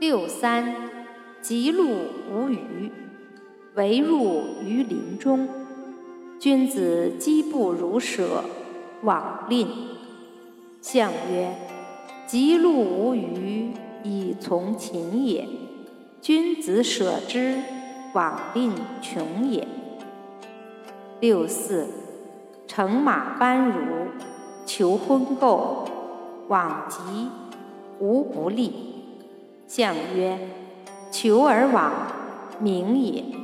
六三，吉路无余，唯入于林中。君子饥不如舍，罔吝。象曰：吉路无余，以从禽也。君子舍之，罔吝穷也。六四，乘马班如，求婚媾，罔极，无不利。象曰：求而往，名也。